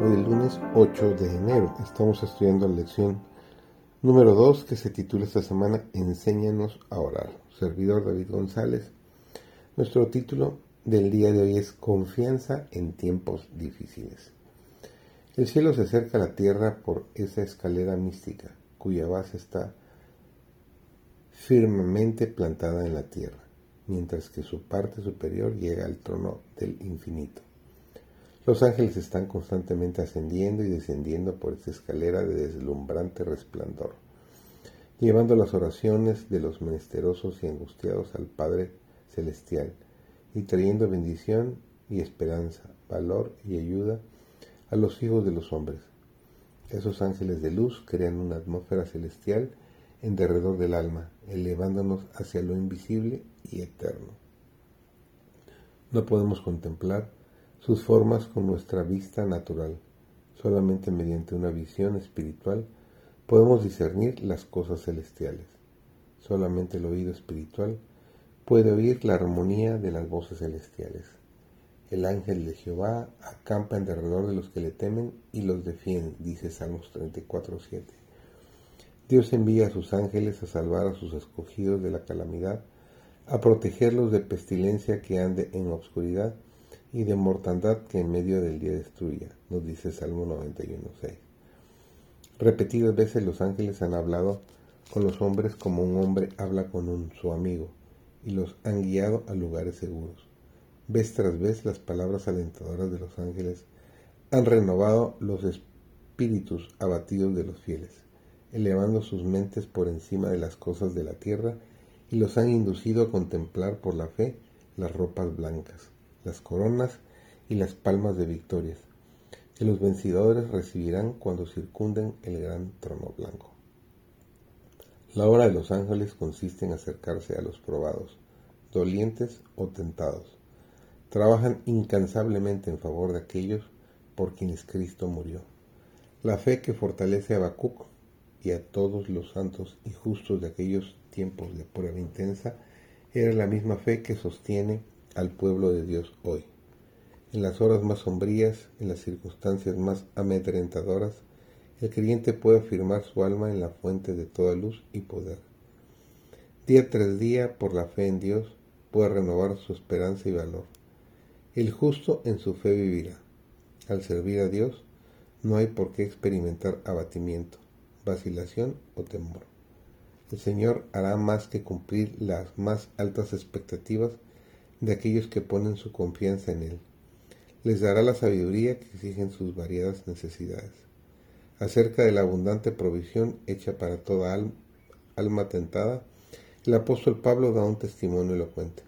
Hoy es lunes 8 de enero. Estamos estudiando la lección número 2 que se titula esta semana Enséñanos a orar. Servidor David González. Nuestro título del día de hoy es Confianza en tiempos difíciles. El cielo se acerca a la tierra por esa escalera mística cuya base está firmemente plantada en la tierra, mientras que su parte superior llega al trono del infinito. Los ángeles están constantemente ascendiendo y descendiendo por esta escalera de deslumbrante resplandor, llevando las oraciones de los menesterosos y angustiados al Padre Celestial y trayendo bendición y esperanza, valor y ayuda a los hijos de los hombres. Esos ángeles de luz crean una atmósfera celestial en derredor del alma, elevándonos hacia lo invisible y eterno. No podemos contemplar sus formas con nuestra vista natural. Solamente mediante una visión espiritual podemos discernir las cosas celestiales. Solamente el oído espiritual puede oír la armonía de las voces celestiales. El ángel de Jehová acampa en derredor de los que le temen y los defiende, dice Salmos 34.7. Dios envía a sus ángeles a salvar a sus escogidos de la calamidad, a protegerlos de pestilencia que ande en la oscuridad y de mortandad que en medio del día destruya, nos dice Salmo 91.6. Repetidas veces los ángeles han hablado con los hombres como un hombre habla con un, su amigo, y los han guiado a lugares seguros. Vez tras vez las palabras alentadoras de los ángeles han renovado los espíritus abatidos de los fieles, elevando sus mentes por encima de las cosas de la tierra y los han inducido a contemplar por la fe las ropas blancas las coronas y las palmas de victorias, que los vencedores recibirán cuando circunden el gran trono blanco. La obra de los ángeles consiste en acercarse a los probados, dolientes o tentados. Trabajan incansablemente en favor de aquellos por quienes Cristo murió. La fe que fortalece a Habacuc y a todos los santos y justos de aquellos tiempos de prueba intensa era la misma fe que sostiene al pueblo de Dios hoy. En las horas más sombrías, en las circunstancias más amedrentadoras, el creyente puede afirmar su alma en la fuente de toda luz y poder. Día tras día, por la fe en Dios, puede renovar su esperanza y valor. El justo en su fe vivirá. Al servir a Dios, no hay por qué experimentar abatimiento, vacilación o temor. El Señor hará más que cumplir las más altas expectativas de aquellos que ponen su confianza en Él. Les dará la sabiduría que exigen sus variadas necesidades. Acerca de la abundante provisión hecha para toda alma, tentada, el apóstol Pablo da un testimonio elocuente.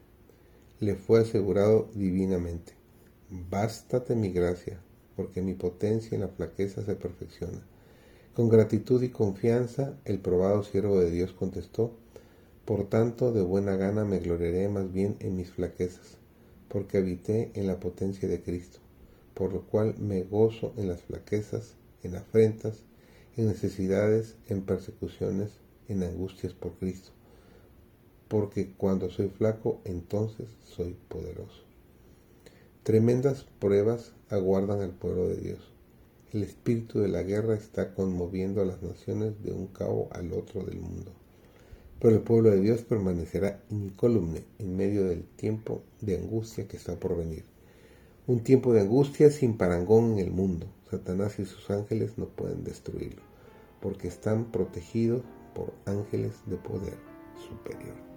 Le fue asegurado divinamente, bástate mi gracia, porque mi potencia en la flaqueza se perfecciona. Con gratitud y confianza, el probado siervo de Dios contestó, por tanto, de buena gana me gloriaré más bien en mis flaquezas, porque habité en la potencia de Cristo, por lo cual me gozo en las flaquezas, en afrentas, en necesidades, en persecuciones, en angustias por Cristo, porque cuando soy flaco, entonces soy poderoso. Tremendas pruebas aguardan al pueblo de Dios. El espíritu de la guerra está conmoviendo a las naciones de un cabo al otro del mundo pero el pueblo de Dios permanecerá incólume en medio del tiempo de angustia que está por venir. Un tiempo de angustia sin parangón en el mundo. Satanás y sus ángeles no pueden destruirlo, porque están protegidos por ángeles de poder superior.